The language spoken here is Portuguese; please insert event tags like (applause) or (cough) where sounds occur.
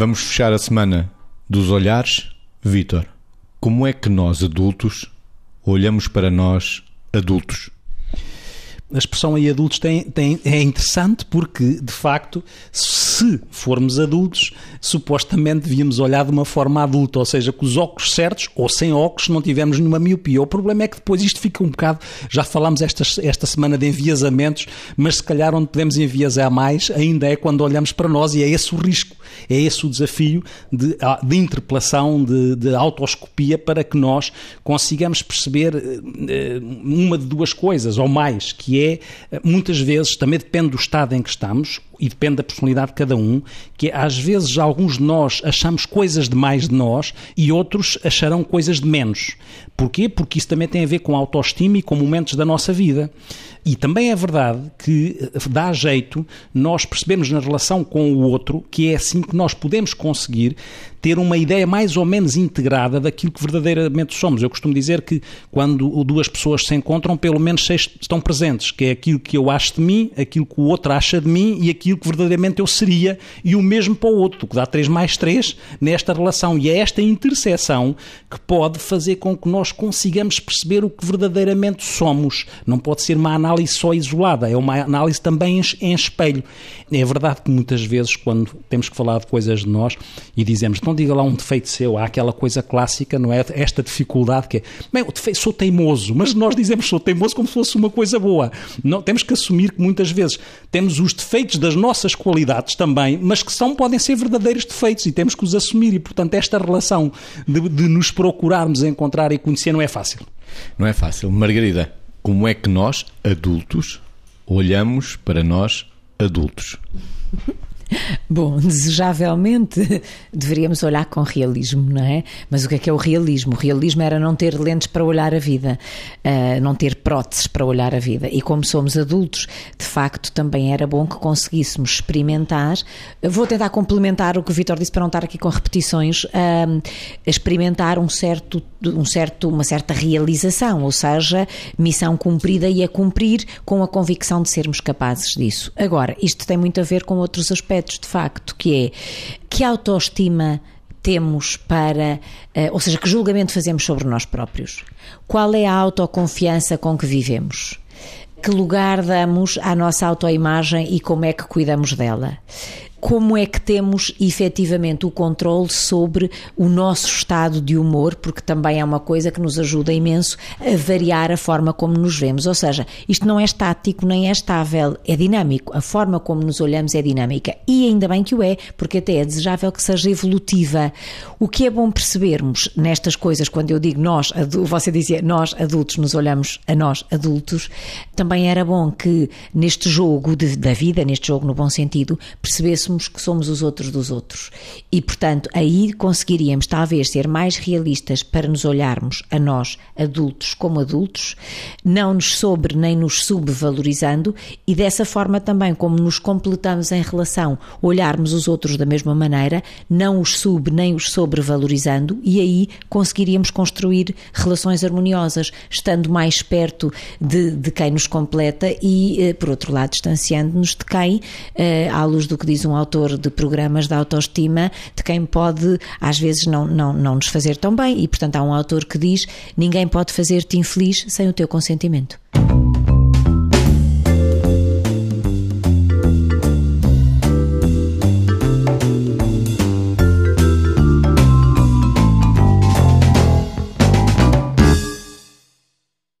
Vamos fechar a semana dos olhares. Vítor, como é que nós, adultos, olhamos para nós, adultos? a expressão aí adultos tem, tem, é interessante porque, de facto, se formos adultos, supostamente devíamos olhar de uma forma adulta, ou seja, com os óculos certos ou sem óculos, não tivemos nenhuma miopia. O problema é que depois isto fica um bocado. Já falámos esta, esta semana de enviesamentos, mas se calhar onde podemos enviesar mais ainda é quando olhamos para nós e é esse o risco, é esse o desafio de, ah, de interpelação, de, de autoscopia, para que nós consigamos perceber eh, uma de duas coisas ou mais, que é é, muitas vezes, também depende do estado em que estamos e depende da personalidade de cada um, que às vezes alguns de nós achamos coisas de mais de nós e outros acharão coisas de menos. Porquê? Porque isso também tem a ver com autoestima e com momentos da nossa vida. E também é verdade que eh, dá jeito nós percebemos na relação com o outro que é assim que nós podemos conseguir ter uma ideia mais ou menos integrada daquilo que verdadeiramente somos. Eu costumo dizer que quando duas pessoas se encontram, pelo menos seis estão presentes, que é aquilo que eu acho de mim, aquilo que o outro acha de mim e aquilo que verdadeiramente eu seria, e o mesmo para o outro, que dá três mais três nesta relação. E é esta interseção que pode fazer com que nós consigamos perceber o que verdadeiramente somos. Não pode ser uma análise só isolada, é uma análise também em espelho. É verdade que muitas vezes, quando temos que falar de coisas de nós e dizemos não diga lá um defeito seu, há aquela coisa clássica, não é? Esta dificuldade que é, bem, sou teimoso, mas nós dizemos sou teimoso como se fosse uma coisa boa. Não, temos que assumir que muitas vezes temos os defeitos das nossas qualidades também, mas que são, podem ser verdadeiros defeitos e temos que os assumir. E, portanto, esta relação de, de nos procurarmos encontrar e conhecer não é fácil. Não é fácil. Margarida, como é que nós, adultos, olhamos para nós, adultos? Bom, (laughs) desejavelmente deveríamos olhar com realismo, não é? Mas o que é que é o realismo? O realismo era não ter lentes para olhar a vida, uh, não ter próteses para olhar a vida. E como somos adultos, de facto, também era bom que conseguíssemos experimentar. Vou tentar complementar o que o Vitor disse para não estar aqui com repetições, uh, experimentar um certo, um certo, uma certa realização, ou seja, missão cumprida e a cumprir com a convicção de sermos capazes disso. Agora, isto tem muito a ver com outros aspectos, de facto, que é que autoestima temos para, eh, ou seja, que julgamento fazemos sobre nós próprios? Qual é a autoconfiança com que vivemos? Que lugar damos à nossa autoimagem e como é que cuidamos dela? Como é que temos efetivamente o controle sobre o nosso estado de humor, porque também é uma coisa que nos ajuda imenso a variar a forma como nos vemos. Ou seja, isto não é estático nem é estável, é dinâmico. A forma como nos olhamos é dinâmica. E ainda bem que o é, porque até é desejável que seja evolutiva. O que é bom percebermos nestas coisas, quando eu digo nós, você dizia nós adultos nos olhamos a nós adultos, também era bom que neste jogo de, da vida, neste jogo no bom sentido, que somos os outros dos outros. E, portanto, aí conseguiríamos talvez ser mais realistas para nos olharmos a nós, adultos, como adultos, não nos sobre nem nos subvalorizando e dessa forma também, como nos completamos em relação, olharmos os outros da mesma maneira, não os sub nem os sobrevalorizando e aí conseguiríamos construir relações harmoniosas, estando mais perto de, de quem nos completa e, eh, por outro lado, distanciando-nos de quem, eh, à luz do que diz um autor de programas de autoestima, de quem pode, às vezes, não, não, não nos fazer tão bem. E, portanto, há um autor que diz: ninguém pode fazer-te infeliz sem o teu consentimento.